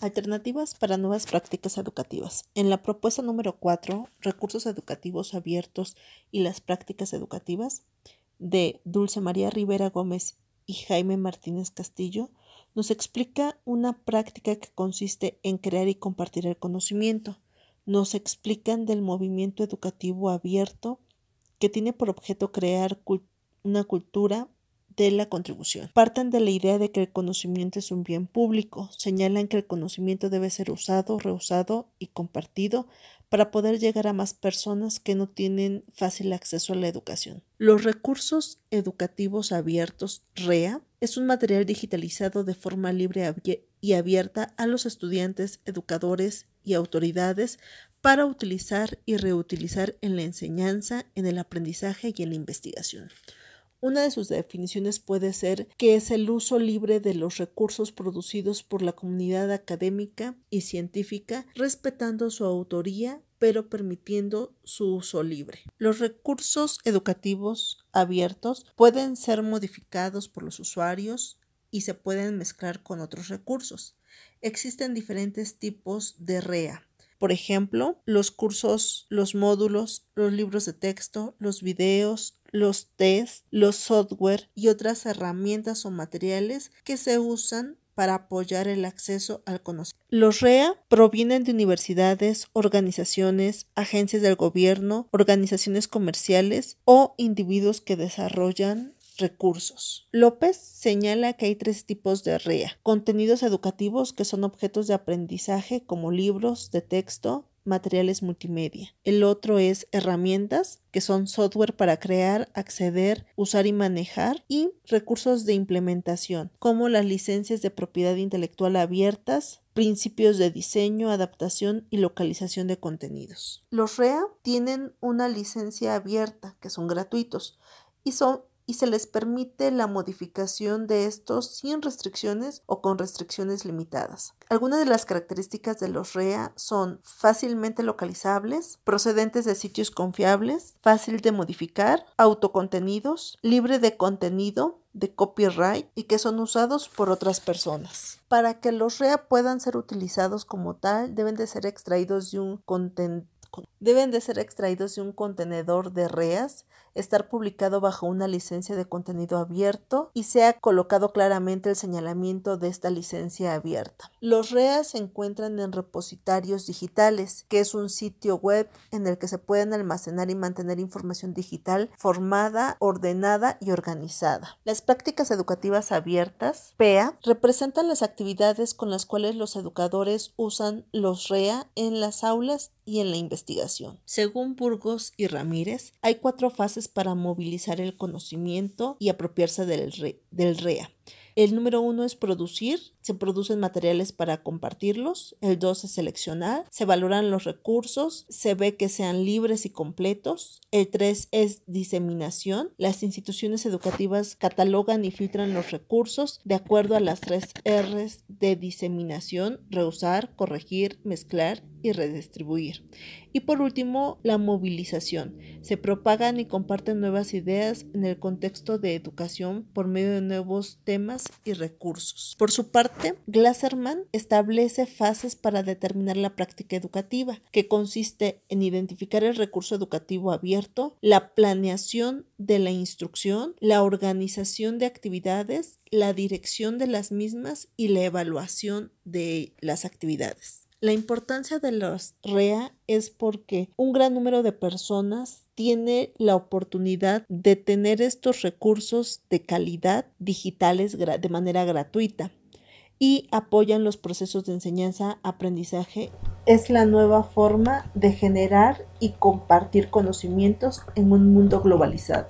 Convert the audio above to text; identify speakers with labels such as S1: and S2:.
S1: Alternativas para nuevas prácticas educativas. En la propuesta número 4, Recursos educativos abiertos y las prácticas educativas, de Dulce María Rivera Gómez y Jaime Martínez Castillo, nos explica una práctica que consiste en crear y compartir el conocimiento. Nos explican del movimiento educativo abierto que tiene por objeto crear una cultura de la contribución. Parten de la idea de que el conocimiento es un bien público, señalan que el conocimiento debe ser usado, reusado y compartido para poder llegar a más personas que no tienen fácil acceso a la educación. Los recursos educativos abiertos, REA, es un material digitalizado de forma libre y abierta a los estudiantes, educadores y autoridades para utilizar y reutilizar en la enseñanza, en el aprendizaje y en la investigación. Una de sus definiciones puede ser que es el uso libre de los recursos producidos por la comunidad académica y científica, respetando su autoría, pero permitiendo su uso libre. Los recursos educativos abiertos pueden ser modificados por los usuarios y se pueden mezclar con otros recursos. Existen diferentes tipos de REA, por ejemplo, los cursos, los módulos, los libros de texto, los videos, los tests, los software y otras herramientas o materiales que se usan para apoyar el acceso al conocimiento. Los REA provienen de universidades, organizaciones, agencias del gobierno, organizaciones comerciales o individuos que desarrollan recursos. López señala que hay tres tipos de REA. Contenidos educativos que son objetos de aprendizaje como libros de texto, materiales multimedia. El otro es herramientas, que son software para crear, acceder, usar y manejar, y recursos de implementación, como las licencias de propiedad intelectual abiertas, principios de diseño, adaptación y localización de contenidos. Los REA tienen una licencia abierta, que son gratuitos, y son y se les permite la modificación de estos sin restricciones o con restricciones limitadas. Algunas de las características de los REA son fácilmente localizables, procedentes de sitios confiables, fácil de modificar, autocontenidos, libre de contenido, de copyright y que son usados por otras personas. Para que los REA puedan ser utilizados como tal, deben de ser extraídos de un contenedor deben de ser extraídos de un contenedor de REAS, estar publicado bajo una licencia de contenido abierto y sea colocado claramente el señalamiento de esta licencia abierta. Los REAS se encuentran en repositorios digitales, que es un sitio web en el que se pueden almacenar y mantener información digital formada, ordenada y organizada. Las prácticas educativas abiertas, PEA, representan las actividades con las cuales los educadores usan los REA en las aulas y en la investigación. Según Burgos y Ramírez, hay cuatro fases para movilizar el conocimiento y apropiarse del, del REA. El número uno es producir, se producen materiales para compartirlos. El dos es seleccionar, se valoran los recursos, se ve que sean libres y completos. El tres es diseminación, las instituciones educativas catalogan y filtran los recursos de acuerdo a las tres R's de diseminación, reusar, corregir, mezclar y redistribuir. Y por último, la movilización. Se propagan y comparten nuevas ideas en el contexto de educación por medio de nuevos temas y recursos. Por su parte, Glasserman establece fases para determinar la práctica educativa, que consiste en identificar el recurso educativo abierto, la planeación de la instrucción, la organización de actividades, la dirección de las mismas y la evaluación de las actividades. La importancia de los REA es porque un gran número de personas tiene la oportunidad de tener estos recursos de calidad digitales de manera gratuita y apoyan los procesos de enseñanza-aprendizaje. Es la nueva forma de generar y compartir conocimientos en un mundo globalizado.